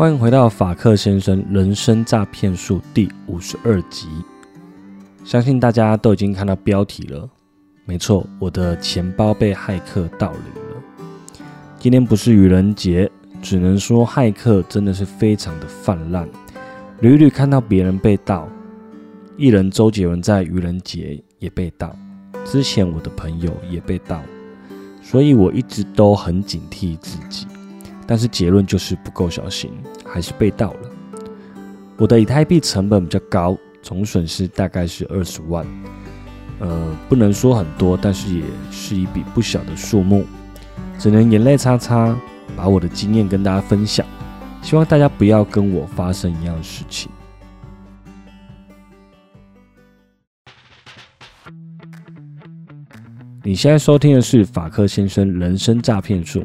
欢迎回到法克先生人生诈骗术第五十二集。相信大家都已经看到标题了，没错，我的钱包被骇客盗领了。今天不是愚人节，只能说骇客真的是非常的泛滥，屡屡看到别人被盗。艺人周杰伦在愚人节也被盗，之前我的朋友也被盗，所以我一直都很警惕自己。但是结论就是不够小心，还是被盗了。我的以太币成本比较高，总损失大概是二十万。呃，不能说很多，但是也是一笔不小的数目，只能眼泪擦擦，把我的经验跟大家分享。希望大家不要跟我发生一样的事情。你现在收听的是法克先生人生诈骗术。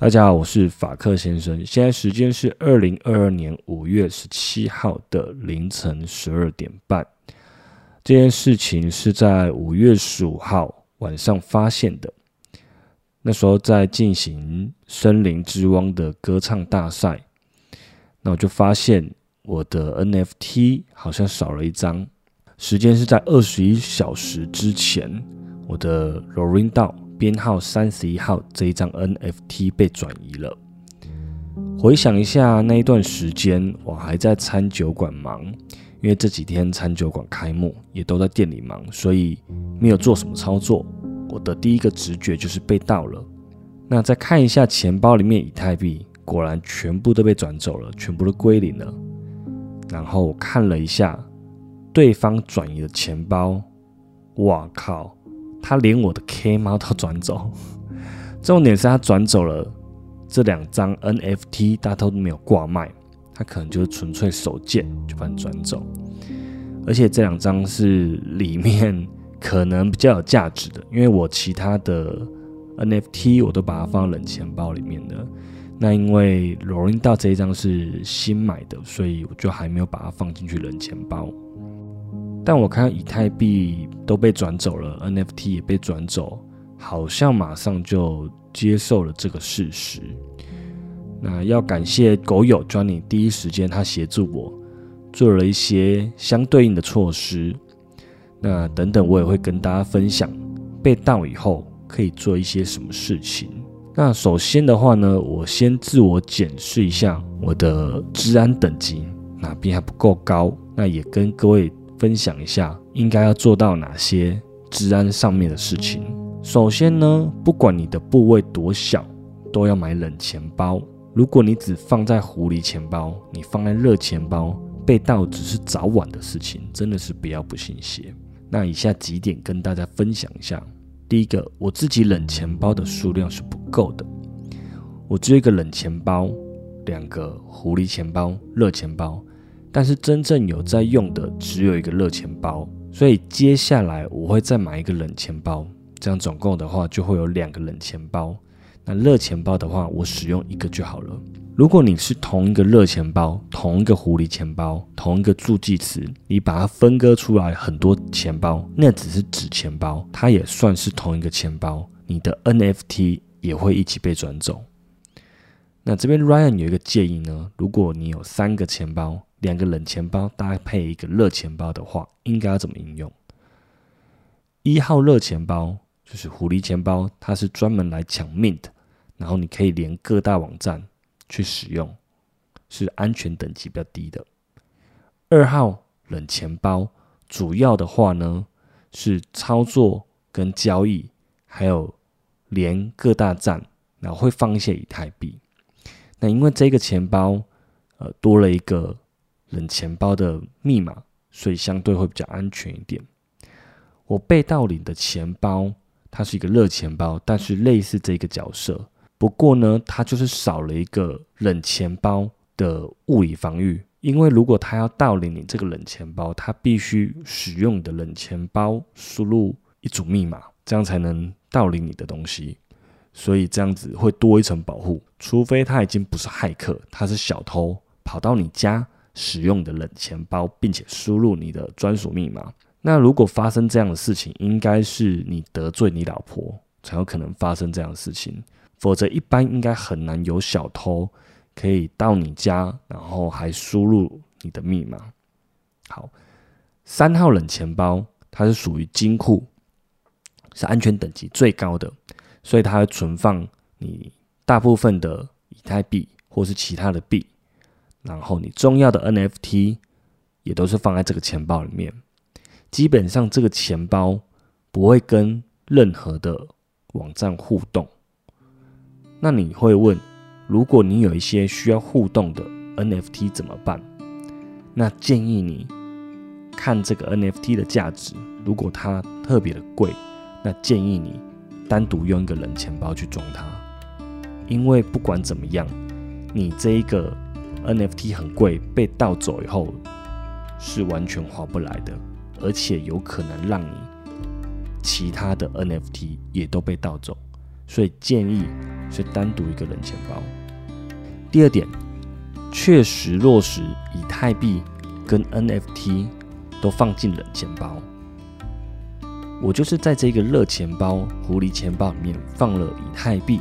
大家好，我是法克先生。现在时间是二零二二年五月十七号的凌晨十二点半。这件事情是在五月十五号晚上发现的。那时候在进行森林之汪的歌唱大赛，那我就发现我的 NFT 好像少了一张。时间是在二十一小时之前，我的 Lorin 道。编号三十一号这一张 NFT 被转移了。回想一下那一段时间，我还在餐酒馆忙，因为这几天餐酒馆开幕，也都在店里忙，所以没有做什么操作。我的第一个直觉就是被盗了。那再看一下钱包里面以太币，果然全部都被转走了，全部都归零了。然后我看了一下对方转移的钱包，哇靠！他连我的 K 猫都转走，重点是他转走了这两张 NFT，大家都没有挂卖，他可能就是纯粹手贱就把你转走，而且这两张是里面可能比较有价值的，因为我其他的 NFT 我都把它放到冷钱包里面的，那因为 Rolling 到这一张是新买的，所以我就还没有把它放进去冷钱包。但我看以太币都被转走了，NFT 也被转走，好像马上就接受了这个事实。那要感谢狗友 Johnny 第一时间他协助我做了一些相对应的措施。那等等我也会跟大家分享被盗以后可以做一些什么事情。那首先的话呢，我先自我检视一下我的治安等级哪边还不够高，那也跟各位。分享一下应该要做到哪些治安上面的事情。首先呢，不管你的部位多小，都要买冷钱包。如果你只放在狐狸钱包，你放在热钱包，被盗只是早晚的事情，真的是不要不信邪。那以下几点跟大家分享一下。第一个，我自己冷钱包的数量是不够的，我只有一个冷钱包，两个狐狸钱包、热钱包。但是真正有在用的只有一个热钱包，所以接下来我会再买一个冷钱包，这样总共的话就会有两个冷钱包。那热钱包的话，我使用一个就好了。如果你是同一个热钱包、同一个狐狸钱包、同一个助记词，你把它分割出来很多钱包，那只是纸钱包，它也算是同一个钱包，你的 NFT 也会一起被转走。那这边 Ryan 有一个建议呢，如果你有三个钱包。两个冷钱包搭配一个热钱包的话，应该要怎么应用？一号热钱包就是狐狸钱包，它是专门来抢 mint，然后你可以连各大网站去使用，是安全等级比较低的。二号冷钱包主要的话呢是操作跟交易，还有连各大站，然后会放一些以太币。那因为这个钱包呃多了一个。冷钱包的密码，所以相对会比较安全一点。我被盗领的钱包，它是一个热钱包，但是类似这个角色。不过呢，它就是少了一个冷钱包的物理防御，因为如果他要盗领你这个冷钱包，他必须使用你的冷钱包输入一组密码，这样才能盗领你的东西。所以这样子会多一层保护，除非他已经不是骇客，他是小偷，跑到你家使用的冷钱包，并且输入你的专属密码。那如果发生这样的事情，应该是你得罪你老婆才有可能发生这样的事情，否则一般应该很难有小偷可以到你家，然后还输入你的密码。好，三号冷钱包它是属于金库，是安全等级最高的。所以它会存放你大部分的以太币或是其他的币，然后你重要的 NFT 也都是放在这个钱包里面。基本上这个钱包不会跟任何的网站互动。那你会问，如果你有一些需要互动的 NFT 怎么办？那建议你看这个 NFT 的价值，如果它特别的贵，那建议你。单独用一个冷钱包去装它，因为不管怎么样，你这一个 NFT 很贵，被盗走以后是完全划不来的，而且有可能让你其他的 NFT 也都被盗走，所以建议是单独一个冷钱包。第二点，确实落实以太币跟 NFT 都放进冷钱包。我就是在这个热钱包、狐狸钱包里面放了以太币，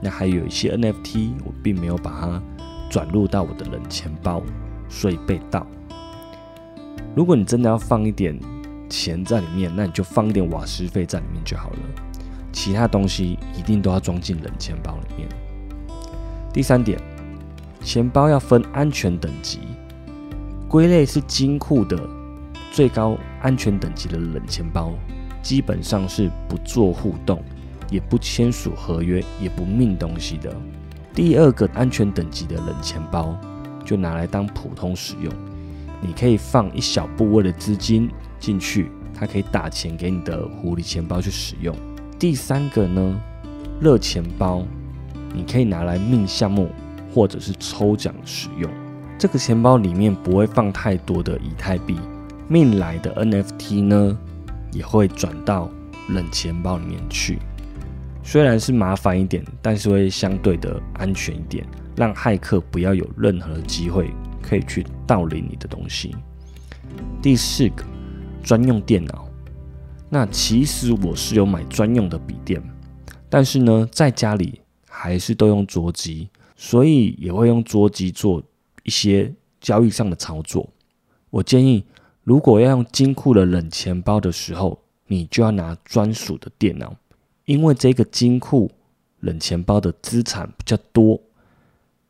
那还有一些 NFT，我并没有把它转入到我的冷钱包，所以被盗。如果你真的要放一点钱在里面，那你就放一点瓦斯费在里面就好了，其他东西一定都要装进冷钱包里面。第三点，钱包要分安全等级，归类是金库的最高安全等级的冷钱包。基本上是不做互动，也不签署合约，也不命东西的。第二个安全等级的冷钱包，就拿来当普通使用。你可以放一小部分的资金进去，它可以打钱给你的狐狸钱包去使用。第三个呢，热钱包，你可以拿来命项目或者是抽奖使用。这个钱包里面不会放太多的以太币，命来的 NFT 呢？也会转到冷钱包里面去，虽然是麻烦一点，但是会相对的安全一点，让骇客不要有任何的机会可以去盗领你的东西。第四个，专用电脑。那其实我是有买专用的笔电，但是呢，在家里还是都用桌机，所以也会用桌机做一些交易上的操作。我建议。如果要用金库的冷钱包的时候，你就要拿专属的电脑，因为这个金库冷钱包的资产比较多，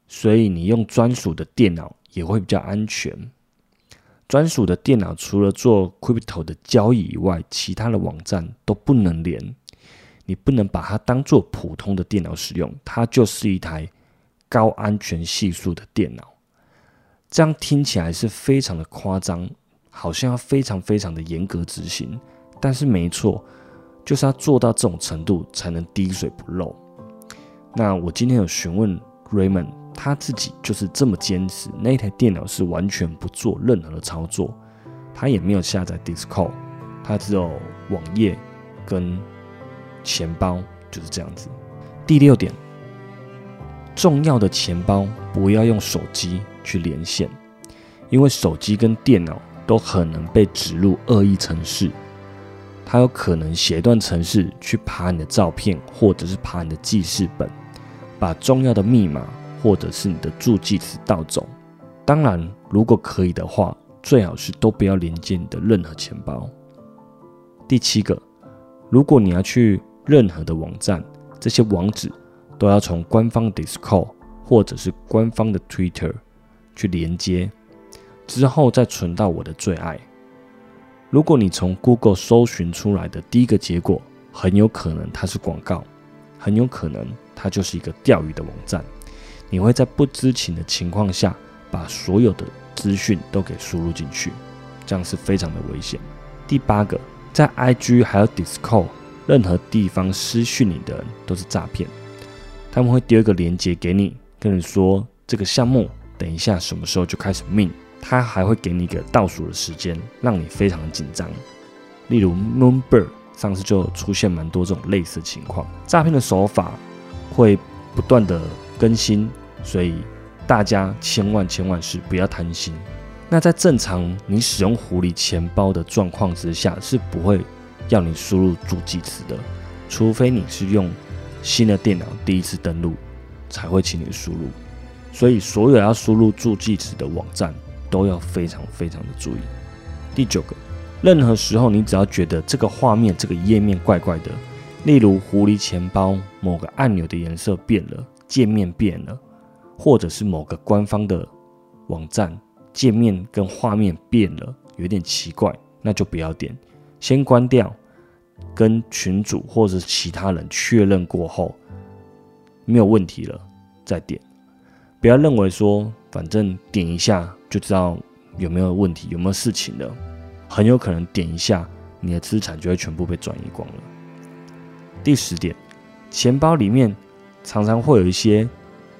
所以你用专属的电脑也会比较安全。专属的电脑除了做 crypto 的交易以外，其他的网站都不能连，你不能把它当做普通的电脑使用，它就是一台高安全系数的电脑。这样听起来是非常的夸张。好像要非常非常的严格执行，但是没错，就是要做到这种程度才能滴水不漏。那我今天有询问 Raymond，他自己就是这么坚持，那台电脑是完全不做任何的操作，他也没有下载 Discord，他只有网页跟钱包，就是这样子。第六点，重要的钱包不要用手机去连线，因为手机跟电脑。都可能被植入恶意程式，它有可能写一段程式去爬你的照片，或者是爬你的记事本，把重要的密码或者是你的助记词盗走。当然，如果可以的话，最好是都不要连接你的任何钱包。第七个，如果你要去任何的网站，这些网址都要从官方 Discord 或者是官方的 Twitter 去连接。之后再存到我的最爱。如果你从 Google 搜寻出来的第一个结果，很有可能它是广告，很有可能它就是一个钓鱼的网站。你会在不知情的情况下，把所有的资讯都给输入进去，这样是非常的危险。第八个，在 IG 还有 Discord 任何地方私讯你的人都是诈骗，他们会丢一个链接给你，跟你说这个项目等一下什么时候就开始命，它还会给你一个倒数的时间，让你非常紧张。例如 Moonbird 上次就出现蛮多这种类似情况，诈骗的手法会不断的更新，所以大家千万千万是不要贪心。那在正常你使用狐狸钱包的状况之下，是不会要你输入助记词的，除非你是用新的电脑第一次登录，才会请你输入。所以所有要输入助记词的网站都要非常非常的注意。第九个，任何时候你只要觉得这个画面、这个页面怪怪的，例如狐狸钱包某个按钮的颜色变了，界面变了，或者是某个官方的网站。界面跟画面变了，有点奇怪，那就不要点，先关掉，跟群主或者其他人确认过后，没有问题了再点，不要认为说反正点一下就知道有没有问题，有没有事情的，很有可能点一下你的资产就会全部被转移光了。第十点，钱包里面常常会有一些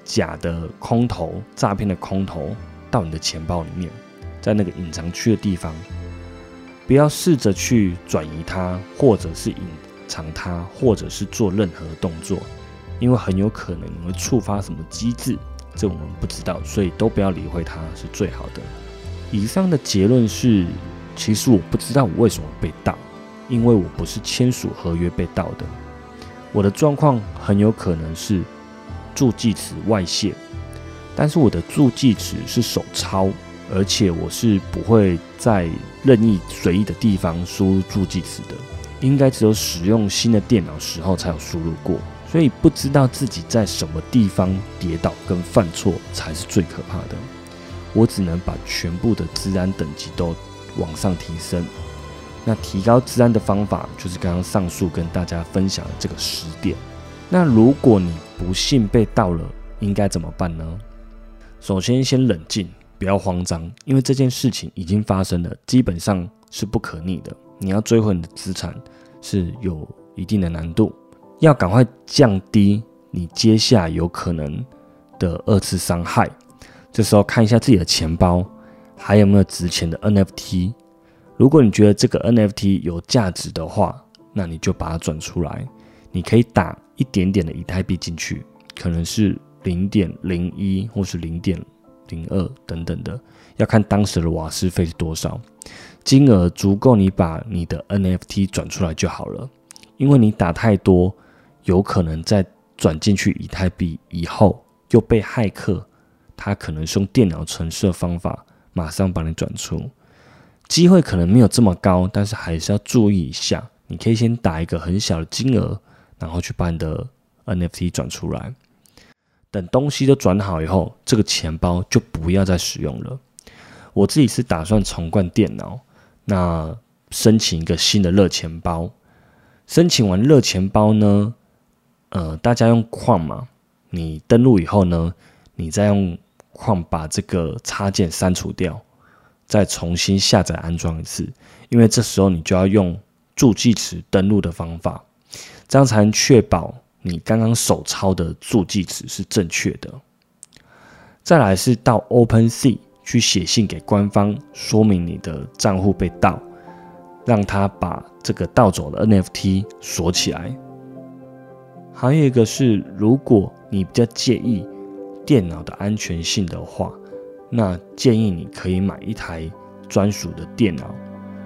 假的空头诈骗的空头。到你的钱包里面，在那个隐藏区的地方，不要试着去转移它，或者是隐藏它，或者是做任何动作，因为很有可能你会触发什么机制，这我们不知道，所以都不要理会它是最好的。以上的结论是，其实我不知道我为什么被盗，因为我不是签署合约被盗的，我的状况很有可能是助记词外泄。但是我的助记词是手抄，而且我是不会在任意随意的地方输入助记词的，应该只有使用新的电脑时候才有输入过，所以不知道自己在什么地方跌倒跟犯错才是最可怕的。我只能把全部的治安等级都往上提升。那提高治安的方法就是刚刚上述跟大家分享的这个十点。那如果你不幸被盗了，应该怎么办呢？首先，先冷静，不要慌张，因为这件事情已经发生了，基本上是不可逆的。你要追回你的资产是有一定的难度，要赶快降低你接下有可能的二次伤害。这时候看一下自己的钱包还有没有值钱的 NFT。如果你觉得这个 NFT 有价值的话，那你就把它转出来。你可以打一点点的以太币进去，可能是。零点零一或是零点零二等等的，要看当时的瓦斯费是多少，金额足够你把你的 NFT 转出来就好了。因为你打太多，有可能在转进去以太币以后又被骇客，他可能是用电脑程式的方法马上把你转出，机会可能没有这么高，但是还是要注意一下。你可以先打一个很小的金额，然后去把你的 NFT 转出来。等东西都转好以后，这个钱包就不要再使用了。我自己是打算重灌电脑，那申请一个新的热钱包。申请完热钱包呢，呃，大家用矿嘛，你登录以后呢，你再用矿把这个插件删除掉，再重新下载安装一次。因为这时候你就要用助记词登录的方法，这样才能确保。你刚刚手抄的助记词是正确的。再来是到 OpenSea 去写信给官方，说明你的账户被盗，让他把这个盗走的 NFT 锁起来。还有一个是，如果你比较介意电脑的安全性的话，那建议你可以买一台专属的电脑。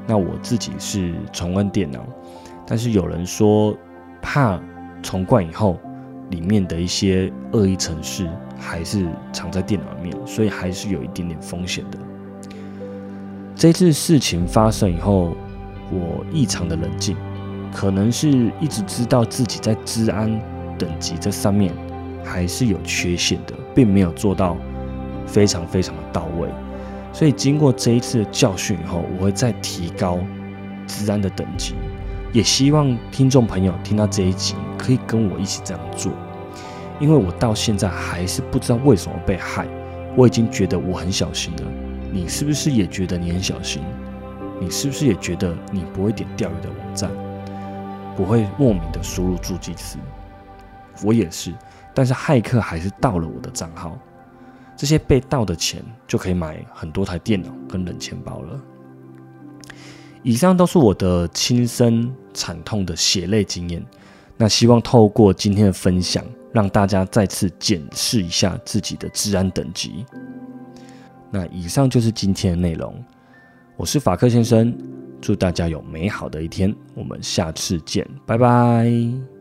那我自己是重温电脑，但是有人说怕。重灌以后，里面的一些恶意程式还是藏在电脑里面，所以还是有一点点风险的。这次事情发生以后，我异常的冷静，可能是一直知道自己在治安等级这上面还是有缺陷的，并没有做到非常非常的到位。所以经过这一次的教训以后，我会再提高治安的等级。也希望听众朋友听到这一集，可以跟我一起这样做，因为我到现在还是不知道为什么被害。我已经觉得我很小心了，你是不是也觉得你很小心？你是不是也觉得你不会点钓鱼的网站，我会莫名的输入助记词？我也是，但是骇客还是盗了我的账号。这些被盗的钱就可以买很多台电脑跟冷钱包了。以上都是我的亲身惨痛的血泪经验。那希望透过今天的分享，让大家再次检视一下自己的治安等级。那以上就是今天的内容。我是法克先生，祝大家有美好的一天。我们下次见，拜拜。